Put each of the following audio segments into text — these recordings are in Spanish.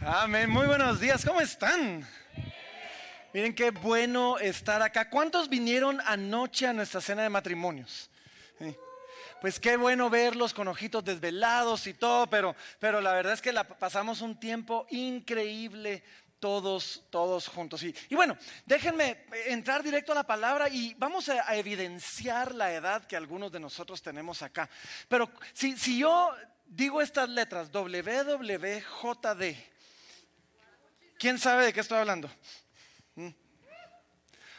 Amén. Muy buenos días. ¿Cómo están? Miren qué bueno estar acá. ¿Cuántos vinieron anoche a nuestra cena de matrimonios? Pues qué bueno verlos con ojitos desvelados y todo, pero, pero la verdad es que la, pasamos un tiempo increíble todos, todos juntos. Y, bueno, déjenme entrar directo a la palabra y vamos a, a, evidenciar la edad que algunos de nosotros tenemos acá. Pero si, si yo digo estas letras, WWJD, ¿quién sabe de qué estoy hablando? ¿Mm?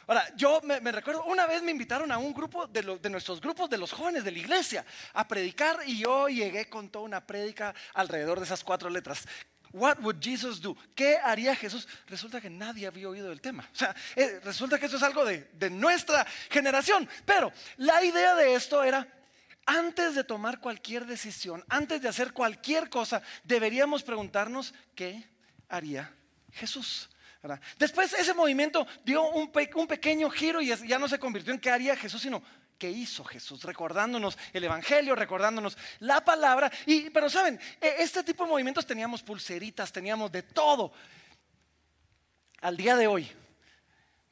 Ahora, yo me, recuerdo, una vez me invitaron a un grupo de, nuestros grupos de los jóvenes de la iglesia a predicar y yo llegué con toda una prédica alrededor de esas cuatro letras. What would Jesus do? ¿Qué haría Jesús? Resulta que nadie había oído del tema. O sea, eh, resulta que eso es algo de, de nuestra generación. Pero la idea de esto era, antes de tomar cualquier decisión, antes de hacer cualquier cosa, deberíamos preguntarnos qué haría Jesús. ¿verdad? Después ese movimiento dio un, pe un, pequeño giro y ya no se convirtió en qué haría Jesús, sino qué hizo Jesús, recordándonos el Evangelio, recordándonos la palabra. Y, pero saben, este tipo de movimientos teníamos pulseritas, teníamos de todo. Al día de hoy,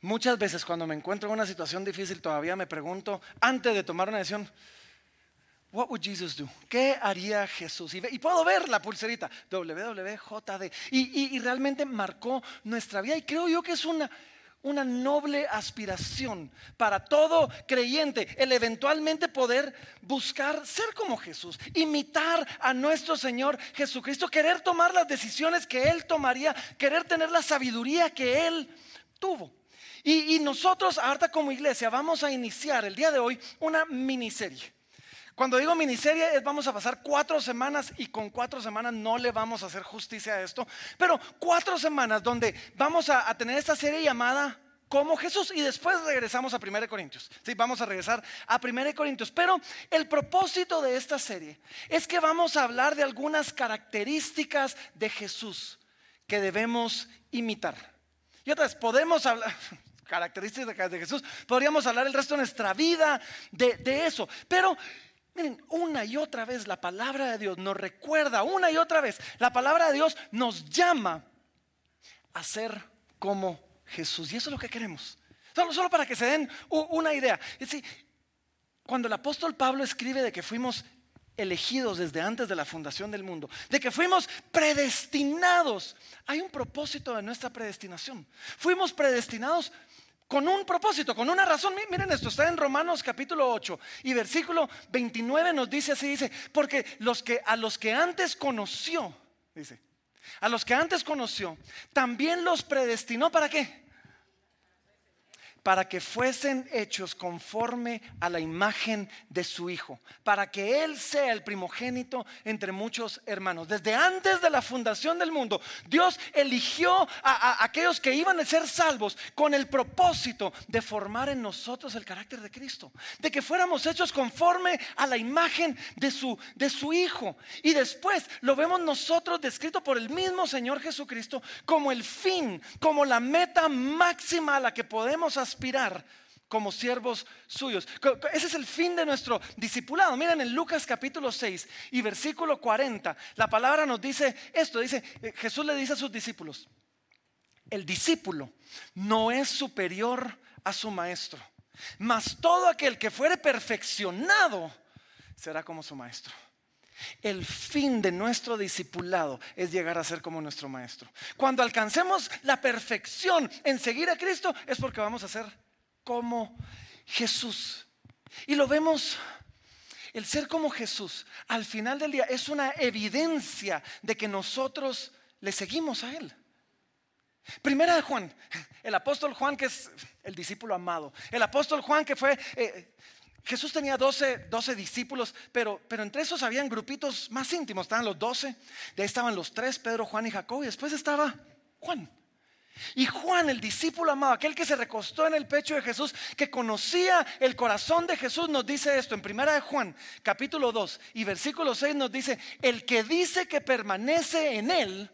muchas veces cuando me encuentro en una situación difícil, todavía me pregunto, antes de tomar una decisión, What would Jesus do? ¿Qué haría Jesús? Y, puedo ver la pulserita, WWJD. Y, y, y, realmente marcó nuestra vida. Y creo yo que es una, una noble aspiración para todo creyente, el eventualmente poder buscar ser como Jesús, imitar a nuestro Señor Jesucristo, querer tomar las decisiones que Él tomaría, querer tener la sabiduría que Él tuvo. Y, y nosotros, ahorita como iglesia, vamos a iniciar el día de hoy una miniserie. Cuando digo miniserie es vamos a pasar cuatro semanas y con cuatro semanas no le vamos a hacer justicia a esto, pero cuatro semanas donde vamos a, tener esta serie llamada como Jesús y después regresamos a 1 Corintios. Sí, vamos a regresar a 1 Corintios, pero el propósito de esta serie es que vamos a hablar de algunas características de Jesús que debemos imitar. Y otra vez, podemos hablar características de Jesús, podríamos hablar el resto de nuestra vida de, de eso, pero Una y otra vez la palabra de Dios nos recuerda, una y otra vez, la palabra de Dios nos llama a ser como Jesús. Y eso es lo que queremos. Solo, solo para que se den una idea. Es decir, cuando el apóstol Pablo escribe de que fuimos elegidos desde antes de la fundación del mundo, de que fuimos predestinados, hay un propósito de nuestra predestinación. Fuimos predestinados con un propósito, con una razón. Miren esto, está en Romanos capítulo 8 y versículo 29 nos dice así, dice, porque los que a los que antes conoció, dice, a los que antes conoció, también los predestinó para qué? Para que fuesen hechos conforme a la imagen de su Hijo, para que Él sea el primogénito entre muchos hermanos. Desde antes de la fundación del mundo, Dios eligió a, aquellos que iban a ser salvos con el propósito de formar en nosotros el carácter de Cristo, de que fuéramos hechos conforme a la imagen de su, de su Hijo. Y después lo vemos nosotros descrito por el mismo Señor Jesucristo como el fin, como la meta máxima a la que podemos aspirar como siervos suyos. Ese es el fin de nuestro discipulado. Miren en Lucas capítulo 6 y versículo 40, la palabra nos dice esto, dice, eh, Jesús le dice a sus discípulos, el discípulo no es superior a su maestro, mas todo aquel que fuere perfeccionado será como su maestro. El fin de nuestro discipulado es llegar a ser como nuestro maestro. Cuando alcancemos la perfección en seguir a Cristo es porque vamos a ser como Jesús. Y lo vemos, el ser como Jesús al final del día es una evidencia de que nosotros le seguimos a Él. Primera de Juan, el apóstol Juan que es el discípulo amado, el apóstol Juan que fue... Eh, Jesús tenía 12, 12 discípulos, pero, pero, entre esos habían grupitos más íntimos. Estaban los 12, de ahí estaban los tres, Pedro, Juan y Jacob, y después estaba Juan. Y Juan, el discípulo amado, aquel que se recostó en el pecho de Jesús, que conocía el corazón de Jesús, nos dice esto en primera de Juan, capítulo 2 y versículo 6 nos dice, el que dice que permanece en él,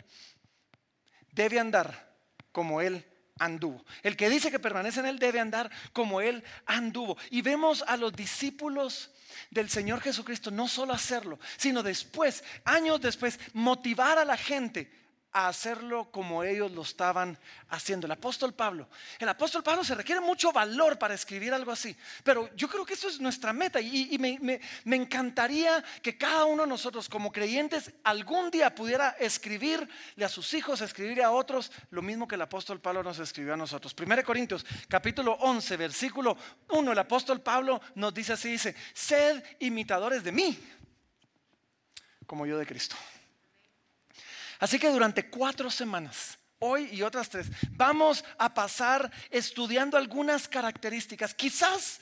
debe andar como él anduvo. El que dice que permanece en él debe andar como él anduvo. Y vemos a los discípulos del Señor Jesucristo no solo hacerlo, sino después, años después, motivar a la gente a hacerlo como ellos lo estaban haciendo. El apóstol Pablo. El apóstol Pablo se requiere mucho valor para escribir algo así. Pero yo creo que eso es nuestra meta. Y, me, encantaría que cada uno de nosotros como creyentes algún día pudiera escribirle a sus hijos, escribirle a otros lo mismo que el apóstol Pablo nos escribió a nosotros. 1 Corintios capítulo 11, versículo 1. El apóstol Pablo nos dice así, dice, sed imitadores de mí, como yo de Cristo. Así que durante cuatro semanas, hoy y otras tres, vamos a pasar estudiando algunas características, quizás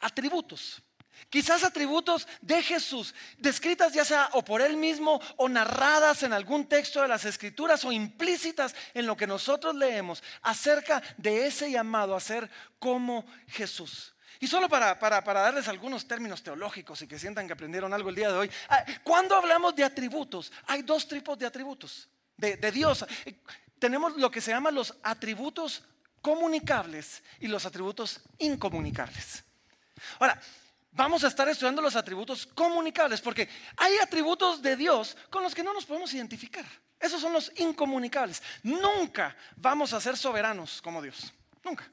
atributos, quizás atributos de Jesús, descritas ya sea o por él mismo o narradas en algún texto de las escrituras o implícitas en lo que nosotros leemos acerca de ese llamado a ser como Jesús. Y solo para, darles algunos términos teológicos y que sientan que aprendieron algo el día de hoy, ah, cuando hablamos de atributos, hay dos tipos de atributos de, de Dios. Tenemos lo que se llaman los atributos comunicables y los atributos incomunicables. Ahora, vamos a estar estudiando los atributos comunicables porque hay atributos de Dios con los que no nos podemos identificar. Esos son los incomunicables. Nunca vamos a ser soberanos como Dios. Nunca.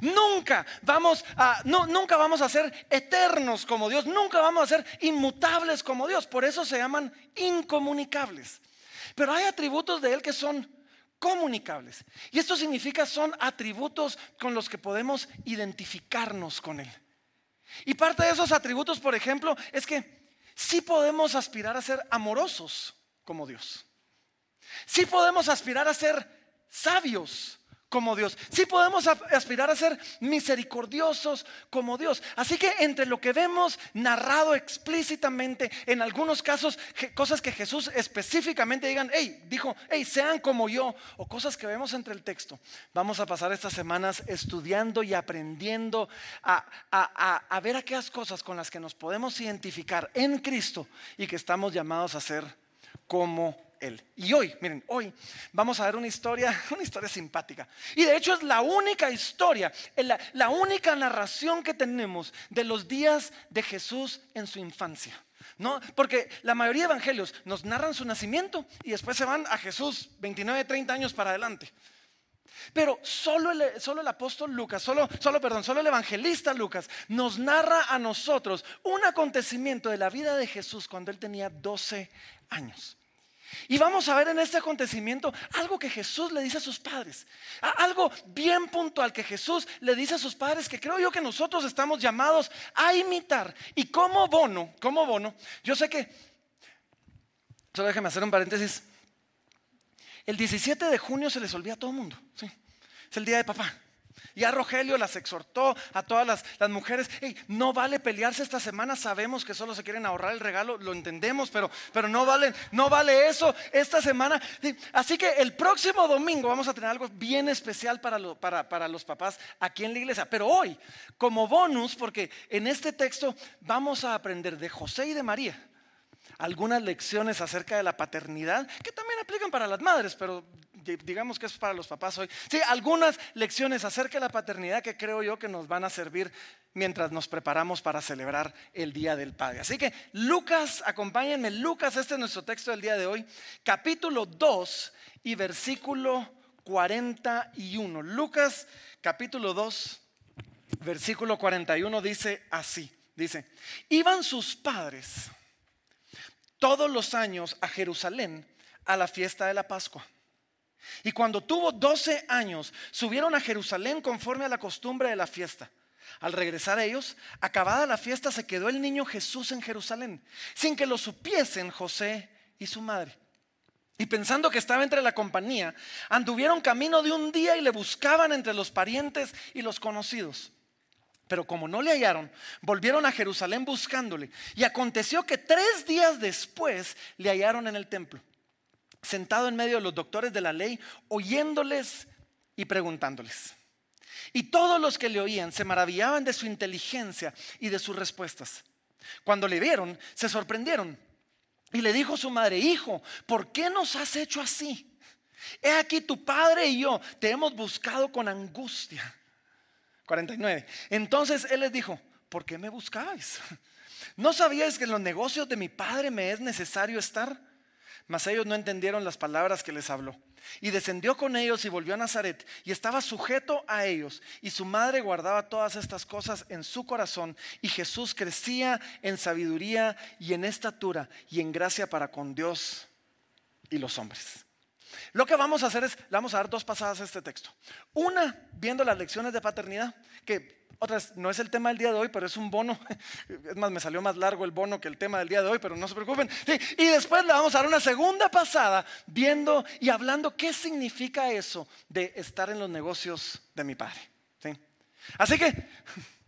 Nunca vamos a, no, nunca vamos a ser eternos como Dios, nunca vamos a ser inmutables como Dios. Por eso se llaman incomunicables. Pero hay atributos de Él que son comunicables. Y esto significa son atributos con los que podemos identificarnos con Él. Y parte de esos atributos, por ejemplo, es que sí podemos aspirar a ser amorosos como Dios. Sí podemos aspirar a ser sabios como Dios. Sí podemos aspirar a ser misericordiosos como Dios. Así que entre lo que vemos narrado explícitamente, en algunos casos, cosas que Jesús específicamente digan, hey, dijo, hey, sean como yo, o cosas que vemos entre el texto, vamos a pasar estas semanas estudiando y aprendiendo a, a ver aquellas cosas con las que nos podemos identificar en Cristo y que estamos llamados a ser como él. Y hoy, miren, hoy vamos a ver una historia, una historia simpática. Y de hecho es la única historia, la, única narración que tenemos de los días de Jesús en su infancia. ¿No? Porque la mayoría de evangelios nos narran su nacimiento y después se van a Jesús 29, 30 años para adelante. Pero solo el, solo el apóstol Lucas, solo, solo, perdón, solo el evangelista Lucas nos narra a nosotros un acontecimiento de la vida de Jesús cuando él tenía 12 años. Y vamos a ver en este acontecimiento algo que Jesús le dice a sus padres. Algo bien puntual que Jesús le dice a sus padres que creo yo que nosotros estamos llamados a imitar. Y como bono, como bono, yo sé que, solo déjeme hacer un paréntesis. El 17 de junio se les olvida a todo el mundo. ¿sí? Es el día de papá. Ya Rogelio las exhortó a todas las, mujeres, no vale pelearse esta semana, sabemos que solo se quieren ahorrar el regalo, lo entendemos, pero, pero no, vale, no vale eso esta semana. Así que el próximo domingo vamos a tener algo bien especial para, para, para los papás aquí en la iglesia. Pero hoy, como bonus, porque en este texto vamos a aprender de José y de María algunas lecciones acerca de la paternidad, que también aplican para las madres, pero digamos que es para los papás hoy. Sí, algunas lecciones acerca de la paternidad que creo yo que nos van a servir mientras nos preparamos para celebrar el Día del Padre. Así que Lucas, acompáñenme, Lucas, este es nuestro texto del día de hoy, capítulo 2 y versículo 41. Lucas, capítulo 2, versículo 41 dice así, dice, iban sus padres todos los años a Jerusalén a la fiesta de la Pascua. Y cuando tuvo 12 años, subieron a Jerusalén conforme a la costumbre de la fiesta. Al regresar ellos, acabada la fiesta, se quedó el niño Jesús en Jerusalén, sin que lo supiesen José y su madre. Y pensando que estaba entre la compañía, anduvieron camino de un día y le buscaban entre los parientes y los conocidos. Pero como no le hallaron, volvieron a Jerusalén buscándole. Y aconteció que tres días después le hallaron en el templo sentado en medio de los doctores de la ley, oyéndoles y preguntándoles. Y todos los que le oían se maravillaban de su inteligencia y de sus respuestas. Cuando le vieron, se sorprendieron. Y le dijo su madre, hijo, ¿por qué nos has hecho así? He aquí tu padre y yo te hemos buscado con angustia. 49. Entonces él les dijo, ¿por qué me buscáis? ¿No sabíais que en los negocios de mi padre me es necesario estar? Mas ellos no entendieron las palabras que les habló. Y descendió con ellos y volvió a Nazaret y estaba sujeto a ellos. Y su madre guardaba todas estas cosas en su corazón. Y Jesús crecía en sabiduría y en estatura y en gracia para con Dios y los hombres. Lo que vamos a hacer es, le vamos a dar dos pasadas a este texto. Una, viendo las lecciones de paternidad, que otras, no es el tema del día de hoy, pero es un bono. Es más, me salió más largo el bono que el tema del día de hoy, pero no se preocupen. y después le vamos a dar una segunda pasada viendo y hablando qué significa eso de estar en los negocios de mi padre. Así que,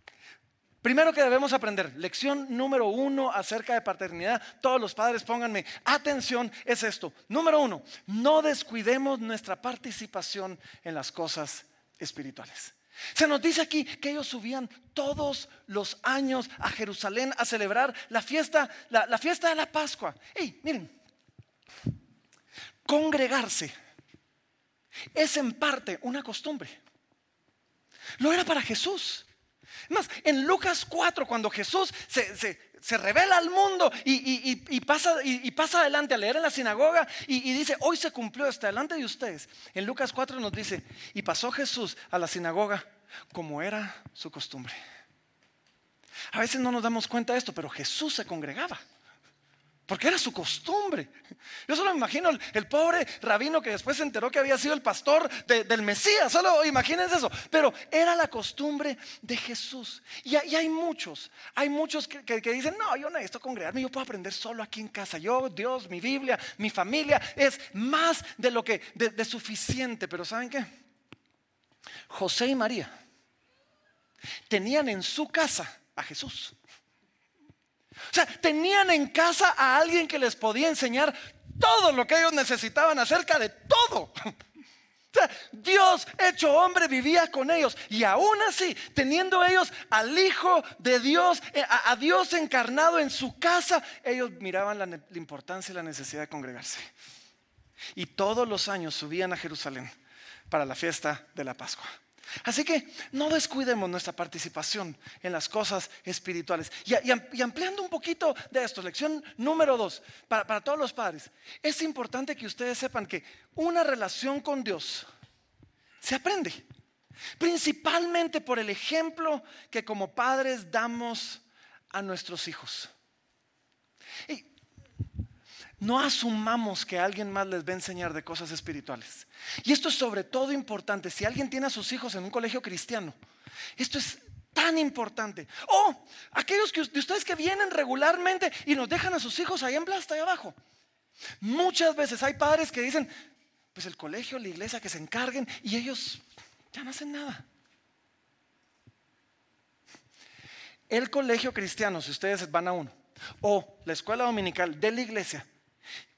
primero que debemos aprender, lección número uno acerca de paternidad, todos los padres pónganme atención, es esto. Número uno, no descuidemos nuestra participación en las cosas espirituales. Se nos dice aquí que ellos subían todos los años a Jerusalén a celebrar la fiesta, la, fiesta de la Pascua. Hey, miren, congregarse es en parte una costumbre. Lo era para Jesús. Más, en Lucas 4, cuando Jesús se, revela al mundo y, pasa, pasa, adelante a leer en la sinagoga y, dice, hoy se cumplió esto delante de ustedes. En Lucas 4 nos dice, y pasó Jesús a la sinagoga como era su costumbre. A veces no nos damos cuenta de esto, pero Jesús se congregaba. Porque era su costumbre. Yo solo me imagino el, pobre rabino que después se enteró que había sido el pastor del Mesías. Solo imagínense eso. Pero era la costumbre de Jesús. Y, hay muchos, hay muchos que, dicen, no, yo necesito congregarme, yo puedo aprender solo aquí en casa. Yo, Dios, mi Biblia, mi familia, es más de lo que, de suficiente. Pero ¿saben qué? José y María tenían en su casa a Jesús. O sea, tenían en casa a alguien que les podía enseñar todo lo que ellos necesitaban acerca de todo. Dios hecho hombre vivía con ellos y aún así, teniendo ellos al Hijo de Dios, eh, a, Dios encarnado en su casa, ellos miraban la, la importancia y la necesidad de congregarse. Y todos los años subían a Jerusalén para la fiesta de la Pascua. Así que no descuidemos nuestra participación en las cosas espirituales. Y, ampliando un poquito de esto, lección número dos, para, todos los padres, es importante que ustedes sepan que una relación con Dios se aprende, principalmente por el ejemplo que como padres damos a nuestros hijos. No asumamos que alguien más les va a enseñar de cosas espirituales. Y esto es sobre todo importante si alguien tiene a sus hijos en un colegio cristiano. Esto es tan importante. O aquellos de ustedes que vienen regularmente y nos dejan a sus hijos ahí en plasta, ahí abajo. Muchas veces hay padres que dicen, pues el colegio, la iglesia, que se encarguen y ellos ya no hacen nada. El colegio cristiano, si ustedes van a uno, o la escuela dominical de la iglesia,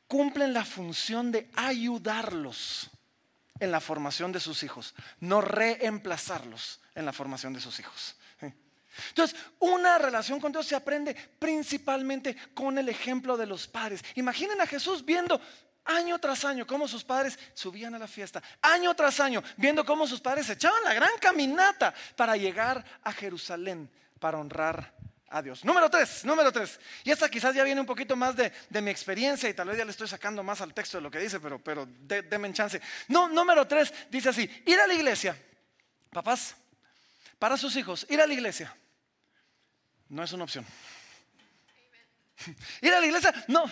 cumplen la función de ayudarlos en la formación de sus hijos, no reemplazarlos en la formación de sus hijos. Entonces, una relación con Dios se aprende principalmente con el ejemplo de los padres. Imaginen a Jesús viendo año tras año cómo sus padres subían a la fiesta, año tras año viendo cómo sus padres echaban la gran caminata para llegar a Jerusalén para honrar a Dios. Número tres, número tres. Y esta quizás ya viene un poquito más de, mi experiencia y tal vez ya le estoy sacando más al texto de lo que dice, pero, pero denme chance. No, número tres dice así, ir a la iglesia, papás, para sus hijos, ir a la iglesia no es una opción. Ir a la iglesia, no.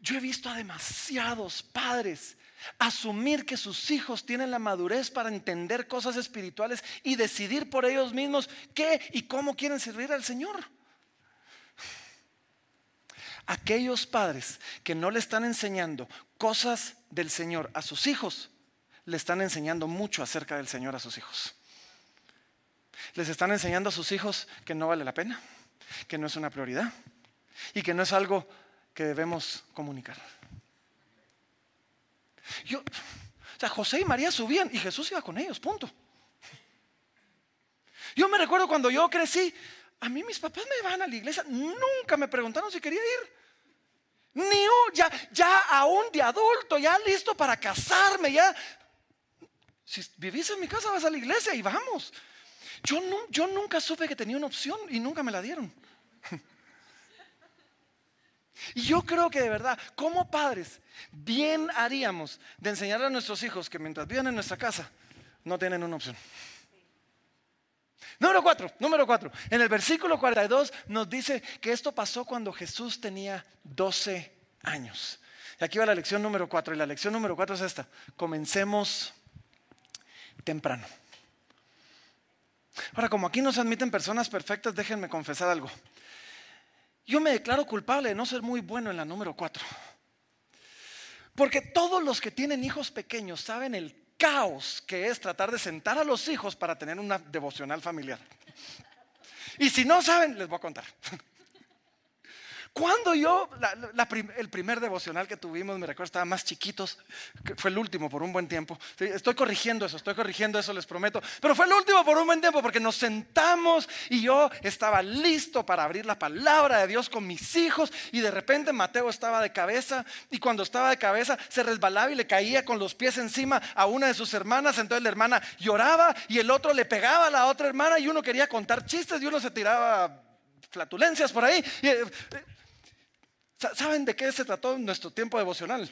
Yo he visto a demasiados padres asumir que sus hijos tienen la madurez para entender cosas espirituales y decidir por ellos mismos qué y cómo quieren servir al Señor. Aquellos padres que no le están enseñando cosas del Señor a sus hijos, le están enseñando mucho acerca del Señor a sus hijos. Les están enseñando a sus hijos que no vale la pena, que no es una prioridad y que no es algo que debemos comunicar. Yo, o sea, José y María subían y Jesús iba con ellos, punto. Yo me recuerdo cuando yo crecí, a mí mis papás me iban a la iglesia, nunca me preguntaron si quería ir. Ni ya, ya aún de adulto, ya listo para casarme, ya. Si vivís en mi casa, vas a la iglesia y vamos. Yo, no, yo nunca supe que tenía una opción y nunca me la dieron. Y yo creo que de verdad, como padres, bien haríamos de enseñar a nuestros hijos que mientras vivan en nuestra casa, no tienen una opción. Número cuatro, número cuatro. En el versículo 42 nos dice que esto pasó cuando Jesús tenía 12 años. Y aquí va la lección número cuatro. Y la lección número cuatro es esta. Comencemos temprano. Ahora, como aquí no se admiten personas perfectas, déjenme confesar algo. Yo me declaro culpable de no ser muy bueno en la número cuatro. Porque todos los que tienen hijos pequeños saben el caos que es tratar de sentar a los hijos para tener una devocional familiar. Y si no saben, les voy a contar. Cuando yo, el primer devocional que tuvimos, me recuerdo, estaba más chiquitos, fue el último por un buen tiempo. Estoy corrigiendo eso, estoy corrigiendo eso, les prometo. Pero fue el último por un buen tiempo porque nos sentamos y yo estaba listo para abrir la palabra de Dios con mis hijos y de repente Mateo estaba de cabeza y cuando estaba de cabeza se resbalaba y le caía con los pies encima a una de sus hermanas. Entonces la hermana lloraba y el otro le pegaba a la otra hermana y uno quería contar chistes y uno se tiraba flatulencias por ahí. Eh, ¿Saben de qué se trató nuestro tiempo devocional?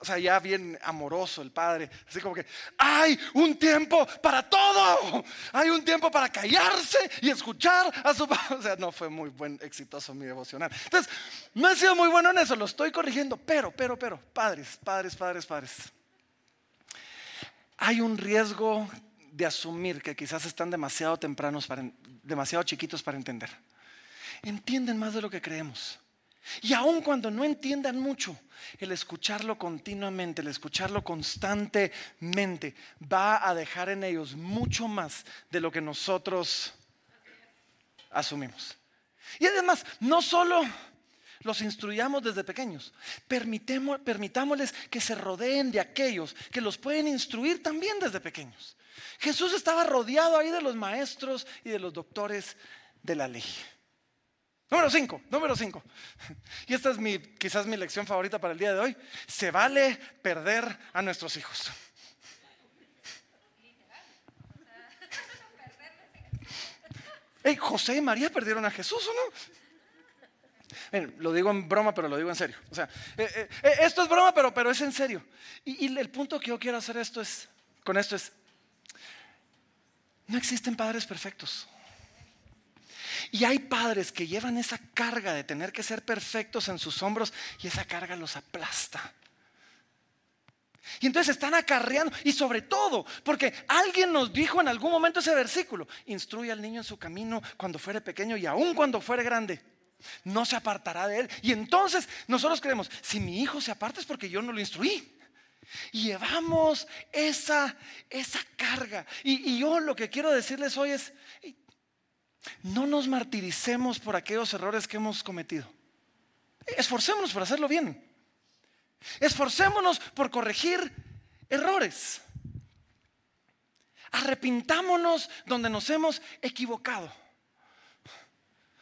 O sea, ya bien amoroso el padre, así como que hay un tiempo para todo, hay un tiempo para callarse y escuchar a su padre. O sea, no fue muy buen, exitoso mi devocional. Entonces, no he sido muy bueno en eso, lo estoy corrigiendo, pero, pero, pero, padres, padres, padres, padres. Hay un riesgo de asumir que quizás están demasiado tempranos, para, demasiado chiquitos para entender. Entienden más de lo que creemos. Y aun cuando no entiendan mucho, el escucharlo continuamente, el escucharlo constantemente, va a dejar en ellos mucho más de lo que nosotros asumimos. Y además, no solo los instruyamos desde pequeños, permitámosles que se rodeen de aquellos que los pueden instruir también desde pequeños. Jesús estaba rodeado ahí de los maestros y de los doctores de la ley. Número 5, número 5. Y esta es mi, quizás mi lección favorita para el día de hoy. Se vale perder a nuestros hijos. Hey, José y María perdieron a Jesús, ¿o no? lo digo en broma, pero lo digo en serio. O sea, eh, eh, eh, esto es broma, pero, pero es en serio. Y, y el punto que yo quiero hacer esto es, con esto es, no existen padres perfectos. Y hay padres que llevan esa carga de tener que ser perfectos en sus hombros y esa carga los aplasta. Y entonces están acarreando, y sobre todo, porque alguien nos dijo en algún momento ese versículo, instruye al niño en su camino cuando fuere pequeño y aún cuando fuere grande, no se apartará de él. Y entonces nosotros creemos, si mi hijo se aparta es porque yo no lo instruí. Y llevamos esa, esa carga. Y, y yo lo que quiero decirles hoy es, no nos martiricemos por aquellos errores que hemos cometido. Esforcémonos por hacerlo bien. Esforcémonos por corregir errores. Arrepintámonos donde nos hemos equivocado.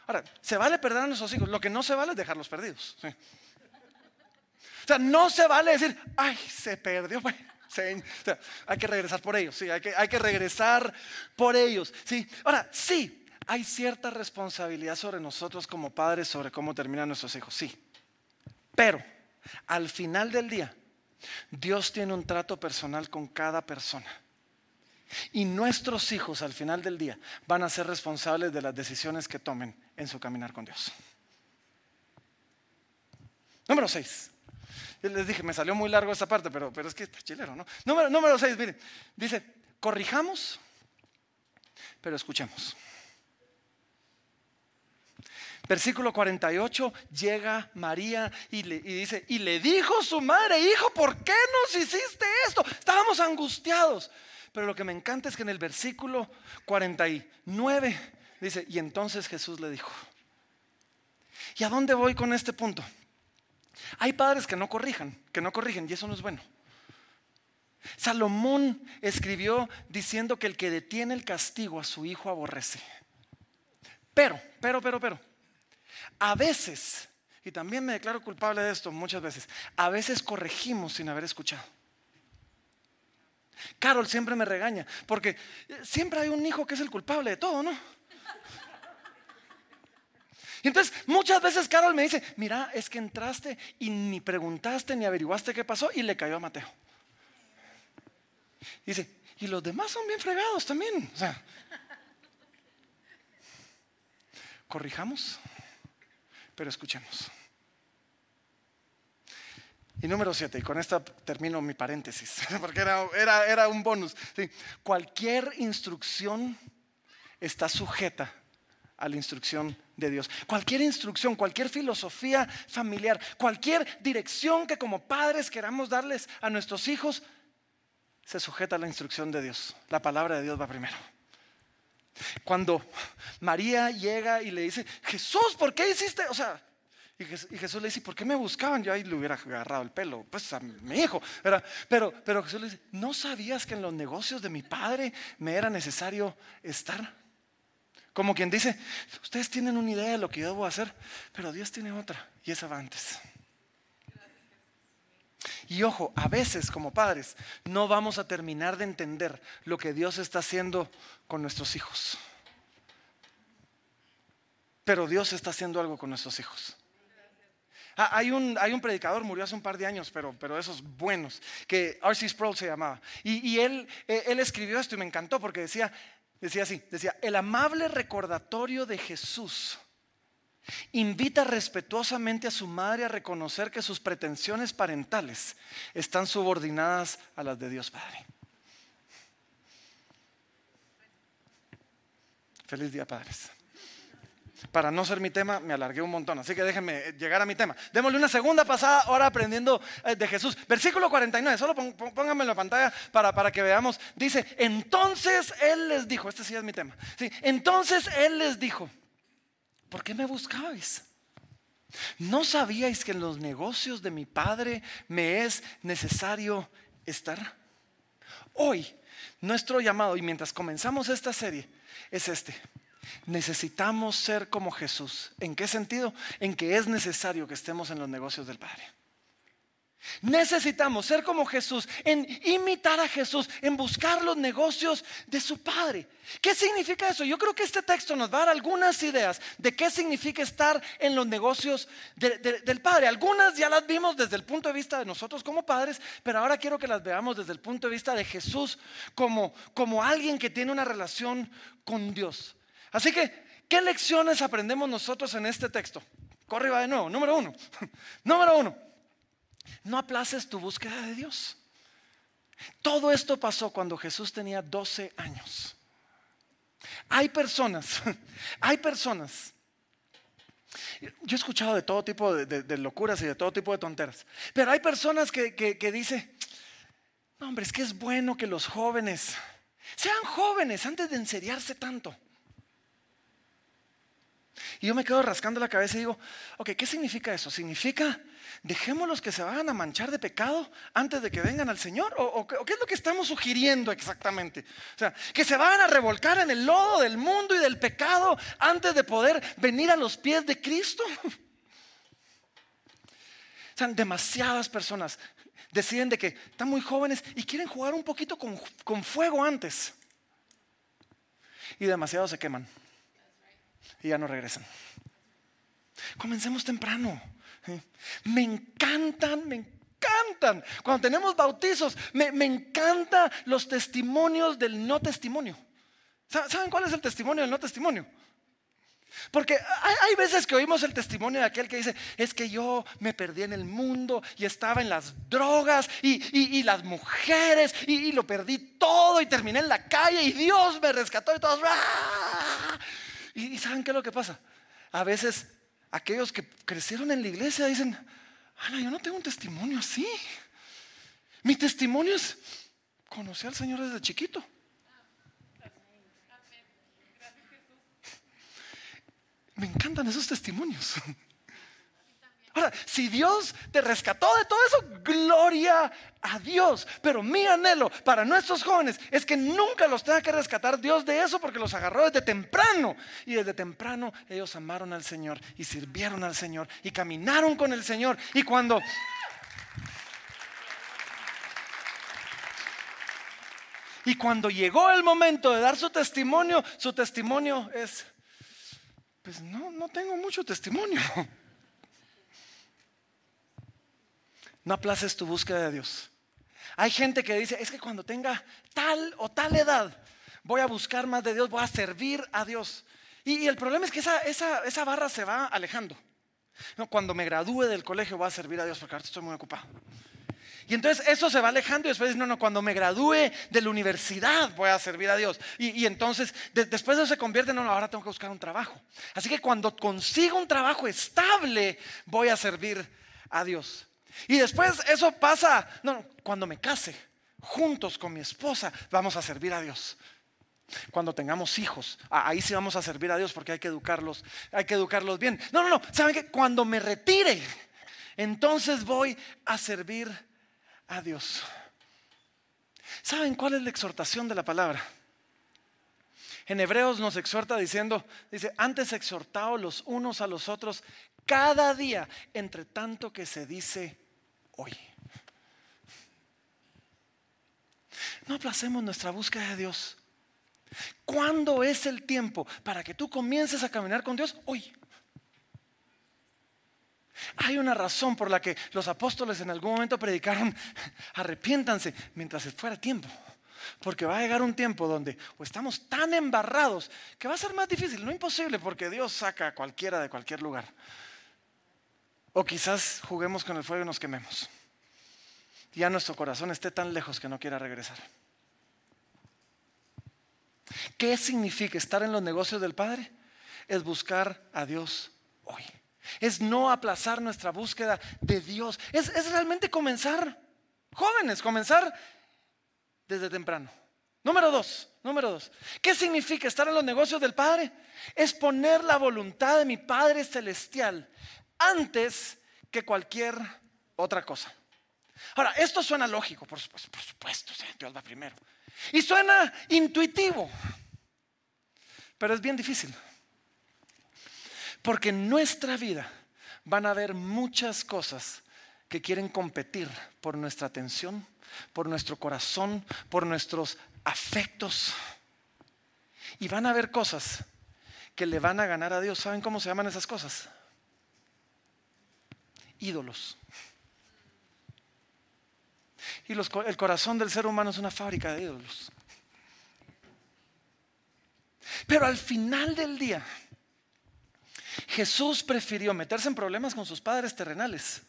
Ahora, se vale perder a nuestros hijos. Lo que no se vale es dejarlos perdidos. O sea, no se vale decir, ay, se perdió. hay que regresar por ellos. Sí, hay que, hay que regresar por ellos. Sí. Ahora, sí, hay cierta responsabilidad sobre nosotros como padres sobre cómo terminan nuestros hijos, sí. Pero al final del día, Dios tiene un trato personal con cada persona. Y nuestros hijos al final del día van a ser responsables de las decisiones que tomen en su caminar con Dios. Número 6. les dije, me salió muy largo esta parte, pero, pero es que está chilero, ¿no? Número, número 6, miren, dice, corrijamos, pero escuchemos. Versículo 48, llega María y, le, dice, y le dijo su madre, hijo, ¿por qué nos hiciste esto? Estábamos angustiados. Pero lo que me encanta es que en el versículo 49 dice, y entonces Jesús le dijo, ¿y a dónde voy con este punto? Hay padres que no corrijan, que no corrigen, y eso no es bueno. Salomón escribió diciendo que el que detiene el castigo a su hijo aborrece. Pero, pero, pero, pero, a veces, y también me declaro culpable de esto muchas veces, a veces corregimos sin haber escuchado. Carol siempre me regaña, porque siempre hay un hijo que es el culpable de todo, ¿no? Y entonces muchas veces Carol me dice, mira, es que entraste y ni preguntaste ni averiguaste qué pasó y le cayó a Mateo. Dice, y los demás son bien fregados también. O sea, corrijamos, pero escuchemos. Y número siete, y con esta termino mi paréntesis, porque era, era, un bonus. Cualquier instrucción está sujeta a la instrucción de Dios. Cualquier instrucción, cualquier filosofía familiar, cualquier dirección que como padres queramos darles a nuestros hijos, se sujeta a la instrucción de Dios. La palabra de Dios va primero. Cuando María llega y le dice, Jesús, ¿por qué hiciste? O sea, y Jesús, le dice, ¿por qué me buscaban? Yo ahí le hubiera agarrado el pelo, pues a mi hijo. Pero, pero, Jesús le dice, ¿no sabías que en los negocios de mi padre me era necesario estar? Como quien dice, ustedes tienen una idea de lo que yo debo hacer, pero Dios tiene otra y esa va antes. Y ojo, a veces como padres no vamos a terminar de entender lo que Dios está haciendo con nuestros hijos. Pero Dios está haciendo algo con nuestros hijos. Ah, hay, un, hay un predicador, murió hace un par de años, pero, pero esos buenos, que R.C. Sproul se llamaba. Y, él, eh, él escribió esto y me encantó porque decía, decía así, decía, el amable recordatorio de Jesús Invita respetuosamente a su madre a reconocer que sus pretensiones parentales están subordinadas a las de Dios Padre. Feliz día, padres. Para no ser mi tema, me alargué un montón, así que déjenme llegar a mi tema. Démosle una segunda pasada ahora aprendiendo eh, de Jesús. Versículo 49, solo pónganme en la pantalla para, para que veamos. Dice, entonces Él les dijo, este sí es mi tema. Sí, entonces Él les dijo, ¿por qué me buscabais? ¿No sabíais que en los negocios de mi Padre me es necesario estar? Hoy, nuestro llamado, y mientras comenzamos esta serie, es este. Necesitamos ser como Jesús. ¿En qué sentido? En que es necesario que estemos en los negocios del Padre. Necesitamos ser como Jesús, en imitar a Jesús, en buscar los negocios de su Padre. ¿Qué significa eso? Yo creo que este texto nos va a dar algunas ideas de qué significa estar en los negocios del Padre. Algunas ya las vimos desde el punto de vista de nosotros como padres, pero ahora quiero que las veamos desde el punto de vista de Jesús como, como alguien que tiene una relación con Dios. Así que, ¿qué lecciones aprendemos nosotros en este texto? Corre va de nuevo. Número uno. Número uno. No aplaces tu búsqueda de Dios. Todo esto pasó cuando Jesús tenía 12 años. Hay personas, hay personas. Yo he escuchado de todo tipo de, locuras y de todo tipo de tonteras, pero hay personas que, que dicen, no hombre, es que es bueno que los jóvenes sean jóvenes antes de enseriarse tanto. Y yo me quedo rascando la cabeza y digo, ok, ¿qué significa eso? ¿Significa dejémoslos que se vayan a manchar de pecado antes de que vengan al Señor? ¿O, qué es lo que estamos sugiriendo exactamente? O sea, que se vayan a revolcar en el lodo del mundo y del pecado antes de poder venir a los pies de Cristo. O sea, demasiadas personas deciden de que están muy jóvenes y quieren jugar un poquito con, con fuego antes. Y demasiados se queman y ya no regresan. Comencemos temprano. Me encantan, me encantan. Cuando tenemos bautizos, me, me encantan los testimonios del no testimonio. ¿Saben cuál es el testimonio del no testimonio? Porque hay, veces que oímos el testimonio de aquel que dice, es que yo me perdí en el mundo y estaba en las drogas y, las mujeres y, lo perdí todo y terminé en la calle y Dios me rescató y todos... ¡ah! Y, ¿saben qué es lo que pasa? A veces aquellos que crecieron en la iglesia dicen, Ana, yo no tengo un testimonio así. Mi testimonio es conocer al Señor desde chiquito. Me encantan esos testimonios. Ahora, si Dios te rescató de todo eso, gloria a Dios. Pero mi anhelo para nuestros jóvenes es que nunca los tenga que rescatar Dios de eso porque los agarró desde temprano. Y desde temprano ellos amaron al Señor y sirvieron al Señor y caminaron con el Señor. Y cuando... Y cuando llegó el momento de dar su testimonio, su testimonio es Pues no, no tengo mucho testimonio. No aplaces tu búsqueda de Dios. Hay gente que dice, es que cuando tenga tal o tal edad, voy a buscar más de Dios, voy a servir a Dios. Y, el problema es que esa, esa, barra se va alejando. cuando me gradúe del colegio voy a servir a Dios porque ahora estoy muy ocupado. Y entonces eso se va alejando y después dice, no, no, cuando me gradúe de la universidad voy a servir a Dios. Y, entonces después eso se convierte no, no, ahora tengo que buscar un trabajo. Así que cuando consigo un trabajo estable voy a servir a Dios. Y después eso pasa, no, cuando me case, juntos con mi esposa, vamos a servir a Dios. Cuando tengamos hijos, ahí sí vamos a servir a Dios porque hay que educarlos, hay que educarlos bien. No, no, no, ¿saben qué? Cuando me retire, entonces voy a servir a Dios. ¿Saben cuál es la exhortación de la palabra? En Hebreos nos exhorta diciendo, dice, antes exhortados los unos a los otros cada día, entre tanto que se dice hoy. No aplacemos nuestra búsqueda de Dios. ¿Cuándo es el tiempo para que tú comiences a caminar con Dios? Hoy. Hay una razón por la que los apóstoles en algún momento predicaron, arrepiéntanse mientras fuera tiempo. Porque va a llegar un tiempo donde o estamos tan embarrados que va a ser más difícil, no imposible, porque Dios saca a cualquiera de cualquier lugar. O quizás juguemos con el fuego y nos quememos. Ya nuestro corazón esté tan lejos que no quiera regresar. ¿Qué significa estar en los negocios del Padre? Es buscar a Dios hoy. Es no aplazar nuestra búsqueda de Dios. Es, es realmente comenzar, jóvenes, comenzar desde temprano. Número dos, número dos. ¿Qué significa estar en los negocios del Padre? Es poner la voluntad de mi Padre Celestial antes que cualquier otra cosa. Ahora, esto suena lógico, por supuesto, por supuesto, Dios va primero. Y suena intuitivo, pero es bien difícil. Porque en nuestra vida van a haber muchas cosas que quieren competir por nuestra atención, por nuestro corazón, por nuestros afectos. Y van a haber cosas que le van a ganar a Dios. ¿Saben cómo se llaman esas cosas? Ídolos. Y el corazón del ser humano es una fábrica de ídolos. Pero al final del día, Jesús prefirió meterse en problemas con sus padres terrenales,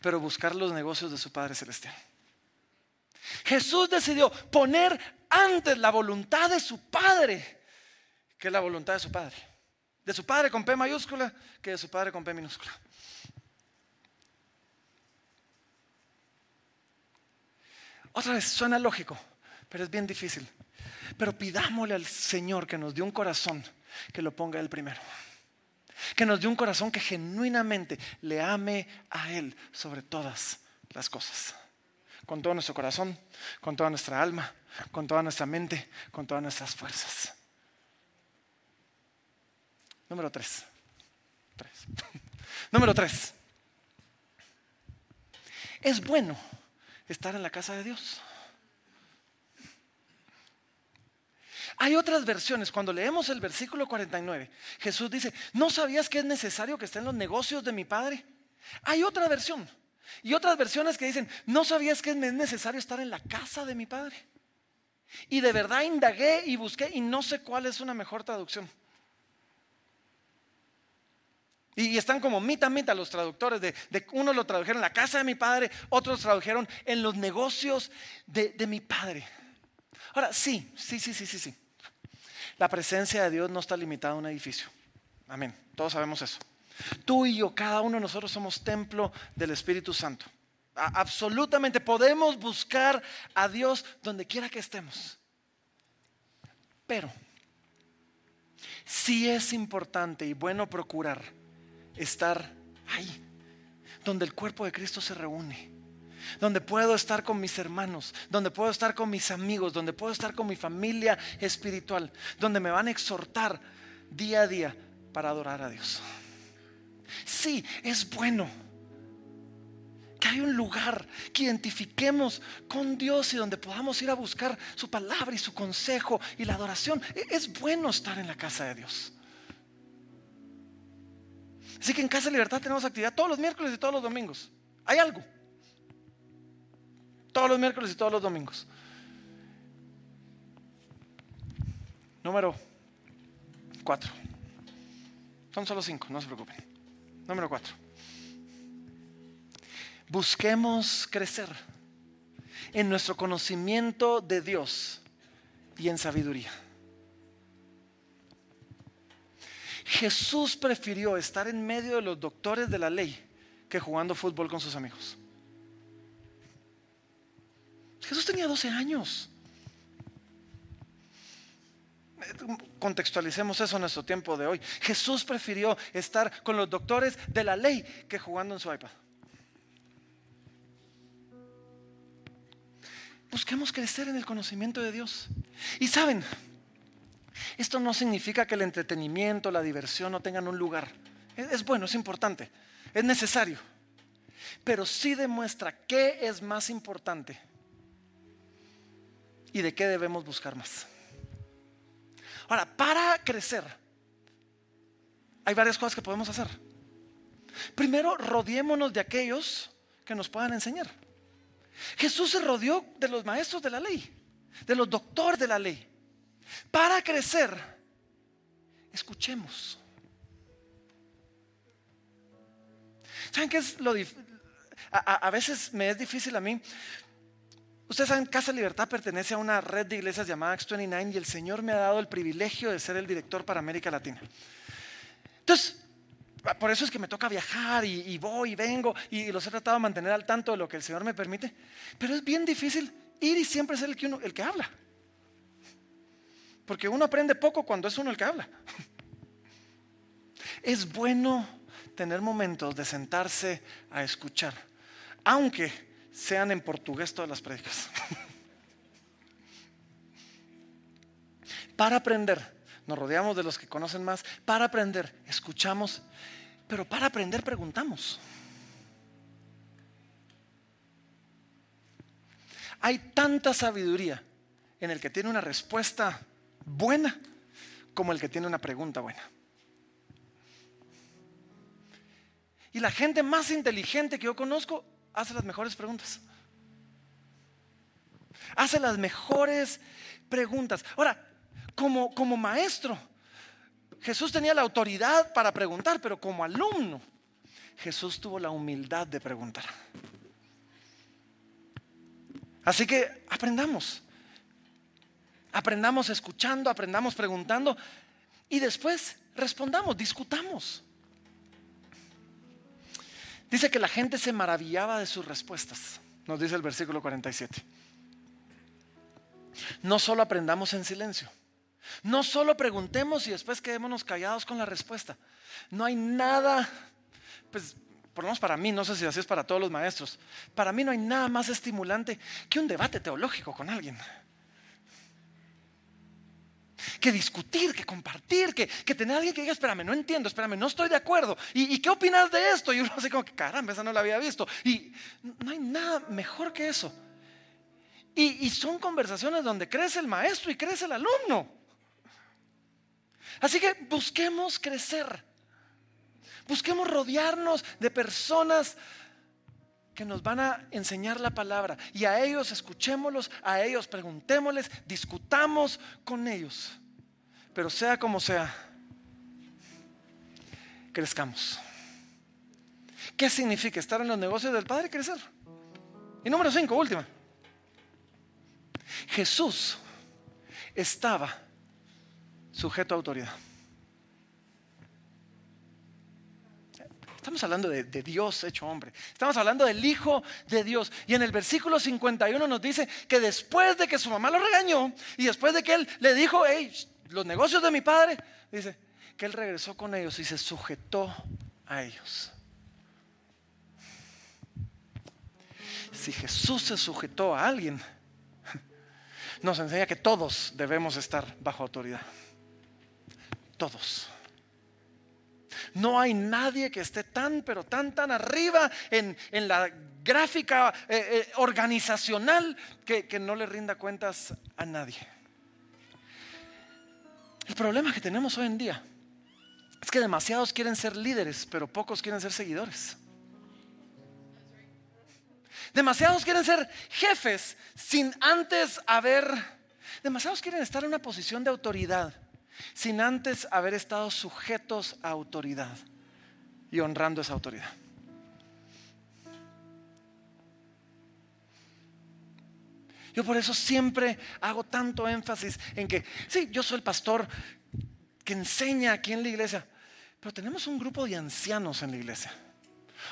pero buscar los negocios de su Padre Celestial. Jesús decidió poner antes la voluntad de su Padre que la voluntad de su Padre. De su padre con P mayúscula que de su padre con P minúscula. Otra vez, suena lógico, pero es bien difícil. Pero pidámosle al Señor que nos dé un corazón que lo ponga Él primero. Que nos dé un corazón que genuinamente le ame a Él sobre todas las cosas. Con todo nuestro corazón, con toda nuestra alma, con toda nuestra mente, con todas nuestras fuerzas. Número tres. Número tres. Es bueno estar en la casa de Dios. Hay otras versiones. Cuando leemos el versículo 49, Jesús dice, ¿no sabías que es necesario que estén los negocios de mi Padre? Hay otra versión. Y otras versiones que dicen, ¿no sabías que es necesario estar en la casa de mi Padre? Y de verdad indagué y busqué y no sé cuál es una mejor traducción. Y, están como mitad mitad los traductores. De, uno lo tradujeron en la casa de mi padre, otros tradujeron en los negocios de, de mi padre. Ahora, sí, sí, sí, sí, sí, sí. La presencia de Dios no está limitada a un edificio. Amén. Todos sabemos eso. Tú y yo, cada uno de nosotros somos templo del Espíritu Santo. absolutamente podemos buscar a Dios donde quiera que estemos. Pero sí es importante y bueno procurar estar ahí, donde el cuerpo de Cristo se reúne, donde puedo estar con mis hermanos, donde puedo estar con mis amigos, donde puedo estar con mi familia espiritual, donde me van a exhortar día a día para adorar a Dios. Sí, es bueno que hay un lugar que identifiquemos con Dios y donde podamos ir a buscar su palabra y su consejo y la adoración. E-, es bueno estar en la casa de Dios. Así que en Casa de Libertad tenemos actividad todos los miércoles y todos los domingos. Hay algo. Todos los miércoles y todos los domingos. Número cuatro. Son solo cinco, no se preocupen. Número cuatro. Busquemos crecer en nuestro conocimiento de Dios y en sabiduría. Jesús prefirió estar en medio de los doctores de la ley que jugando fútbol con sus amigos. Jesús tenía 12 años. Contextualicemos eso en nuestro tiempo de hoy. Jesús prefirió estar con los doctores de la ley que jugando en su iPad. Busquemos crecer en el conocimiento de Dios. Y saben, esto no significa que el entretenimiento, la diversión no tengan un lugar. Es, bueno, es importante, es necesario. Pero sí demuestra qué es más importante y de qué debemos buscar más. Ahora, para crecer, hay varias cosas que podemos hacer. Primero, rodeémonos de aquellos que nos puedan enseñar. Jesús se rodeó de los maestros de la ley, de los doctores de la ley. Para crecer, escuchemos. ¿Saben qué es lo a, a, veces me es difícil a mí. Ustedes saben, Casa Libertad pertenece a una red de iglesias llamada X29 y el Señor me ha dado el privilegio de ser el director para América Latina. Entonces, por eso es que me toca viajar y, voy y vengo y los he tratado de mantener al tanto de lo que el Señor me permite. Pero es bien difícil ir y siempre ser el que, el que habla. Porque uno aprende poco cuando es uno el que habla. Es bueno tener momentos de sentarse a escuchar, aunque sean en portugués todas las prédicas. Para aprender nos rodeamos de los que conocen más. Para aprender, escuchamos, pero para aprender preguntamos. Hay tanta sabiduría en el que tiene una respuesta buena como el que tiene una pregunta buena. Y la gente más inteligente que yo conozco hace las mejores preguntas. Hace las mejores preguntas. Ahora, como, como maestro, Jesús tenía la autoridad para preguntar, pero como alumno, Jesús tuvo la humildad de preguntar. Así que aprendamos. Aprendamos escuchando, aprendamos preguntando y después respondamos, discutamos. Dice que la gente se maravillaba de sus respuestas, nos dice el versículo 47. No solo aprendamos en silencio. No solo preguntemos y después quedémonos callados con la respuesta. No hay nada, pues por lo menos para mí, no sé si así es para todos los maestros, para mí no hay nada más estimulante que un debate teológico con alguien. Que discutir, que compartir, que, tener a alguien que diga, espérame, no entiendo, espérame, no estoy de acuerdo. ¿Y, qué opinas de esto? Y uno así como que, caramba, esa no la había visto. Y no hay nada mejor que eso. Y, y son conversaciones donde crece el maestro y crece el alumno. Así que busquemos crecer. Busquemos rodearnos de personas que nos van a enseñar la palabra. Y a ellos escuchémoslos, a ellos preguntémosles, discutamos con ellos. Pero sea como sea, crezcamos. ¿Qué significa estar en los negocios del Padre y crecer? Y número cinco, última. Jesús estaba sujeto a autoridad. Estamos hablando de, Dios hecho hombre. Estamos hablando del Hijo de Dios. Y en el versículo 51 nos dice que después de que su mamá lo regañó y después de que él le dijo, hey, los negocios de mi padre, dice que él regresó con ellos y se sujetó a ellos. Si Jesús se sujetó a alguien, nos enseña que todos debemos estar bajo autoridad. Todos. No hay nadie que esté tan, pero tan, tan arriba en, la gráfica eh, eh, organizacional que, que no le rinda cuentas a nadie. El problema que tenemos hoy en día Es que demasiados quieren ser líderes, pero pocos quieren ser seguidores. Demasiados quieren ser jefes sin antes haber... Demasiados quieren estar en una posición de autoridad sin antes haber estado sujetos a autoridad y honrando esa autoridad. Yo por eso siempre hago tanto énfasis en que, sí, yo soy el pastor que enseña aquí en la iglesia, pero tenemos un grupo de ancianos en la iglesia.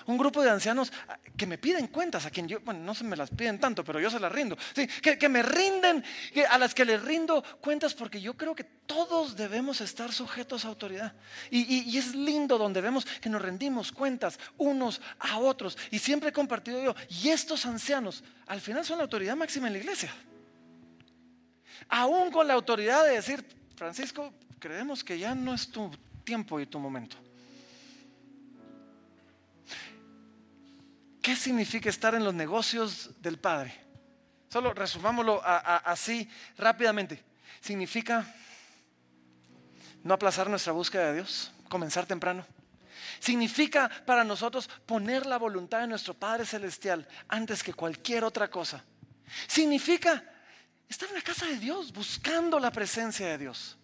Un grupo de ancianos ah, que me piden cuentas, a quien yo, bueno, no se me las piden tanto, pero yo se las rindo. Sí, que, me rinden, a las que les rindo cuentas, porque yo creo que todos debemos estar sujetos a autoridad. Y, es lindo donde vemos que nos rendimos cuentas unos a otros. Y siempre he compartido yo, y estos ancianos al final son la autoridad máxima en la iglesia. Aún con la autoridad de decir, Francisco, creemos que ya no es tu tiempo y tu momento. ¿Qué significa estar en los negocios del Padre? Solo resumámoslo así rápidamente. Significa no aplazar nuestra búsqueda de Dios, comenzar temprano. Significa para nosotros poner la voluntad de nuestro Padre Celestial antes que cualquier otra cosa. Significa estar en la casa de Dios, buscando la presencia de Dios.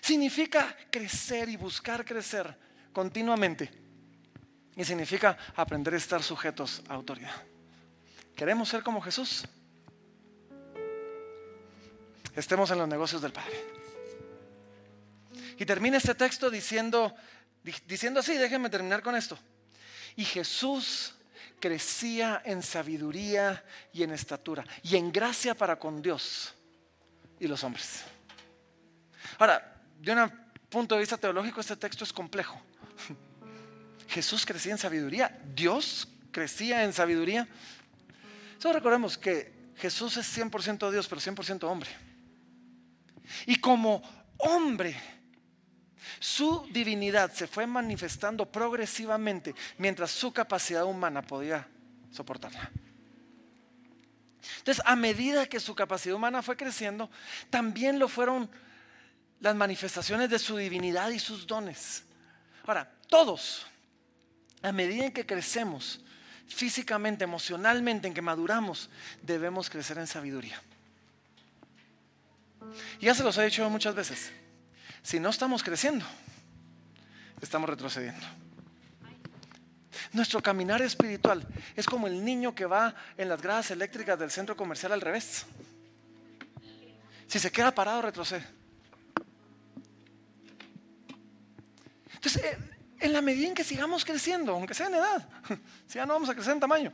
Significa crecer y buscar crecer continuamente y significa aprender a estar sujetos a autoridad. ¿Queremos ser como Jesús? Estemos en los negocios del Padre. Y termina este texto diciendo, diciendo así, déjenme terminar con esto. Y Jesús crecía en sabiduría y en estatura y en gracia para con Dios y los hombres. Ahora, de un punto de vista teológico, este texto es complejo. Jesús crecía en sabiduría, Dios crecía en sabiduría. Solo recordemos que Jesús es 100% Dios, pero 100% hombre. Y como hombre, su divinidad se fue manifestando progresivamente mientras su capacidad humana podía soportarla. Entonces, a medida que su capacidad humana fue creciendo, también lo fueron las manifestaciones de su divinidad y sus dones. Ahora, todos, a medida en que crecemos físicamente, emocionalmente, en que maduramos, debemos crecer en sabiduría. Ya se los he dicho muchas veces. Si no estamos creciendo, estamos retrocediendo. Nuestro caminar espiritual es como el niño que va en las gradas eléctricas del centro comercial al revés. Si se queda parado, retrocede. Entonces, eh, en la medida en que sigamos creciendo, aunque sea en edad, si ya no vamos a crecer en tamaño.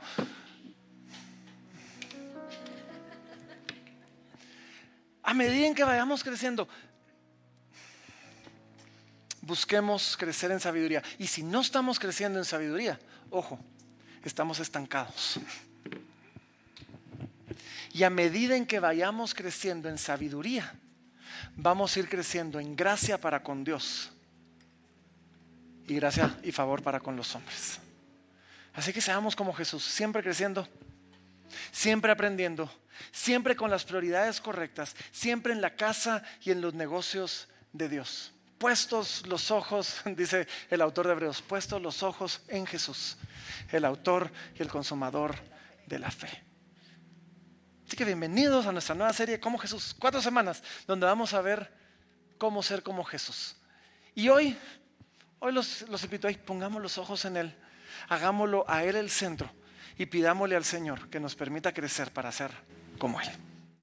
A medida en que vayamos creciendo, busquemos crecer en sabiduría. Y si no estamos creciendo en sabiduría, ojo, estamos estancados. Y a medida en que vayamos creciendo en sabiduría, vamos a ir creciendo en gracia para con Dios y gracia y favor para con los hombres. Así que seamos como Jesús, siempre creciendo, siempre aprendiendo, siempre con las prioridades correctas, siempre en la casa y en los negocios de Dios. Puestos los ojos, dice el autor de Hebreos, puestos los ojos en Jesús, el autor y el consumador de la fe. Así que bienvenidos a nuestra nueva serie Como Jesús, cuatro semanas, donde vamos a ver cómo ser como Jesús. Y hoy Hoy los, los invito ahí, pongamos los ojos en Él, hagámoslo a Él el centro y pidámosle al Señor que nos permita crecer para ser como Él.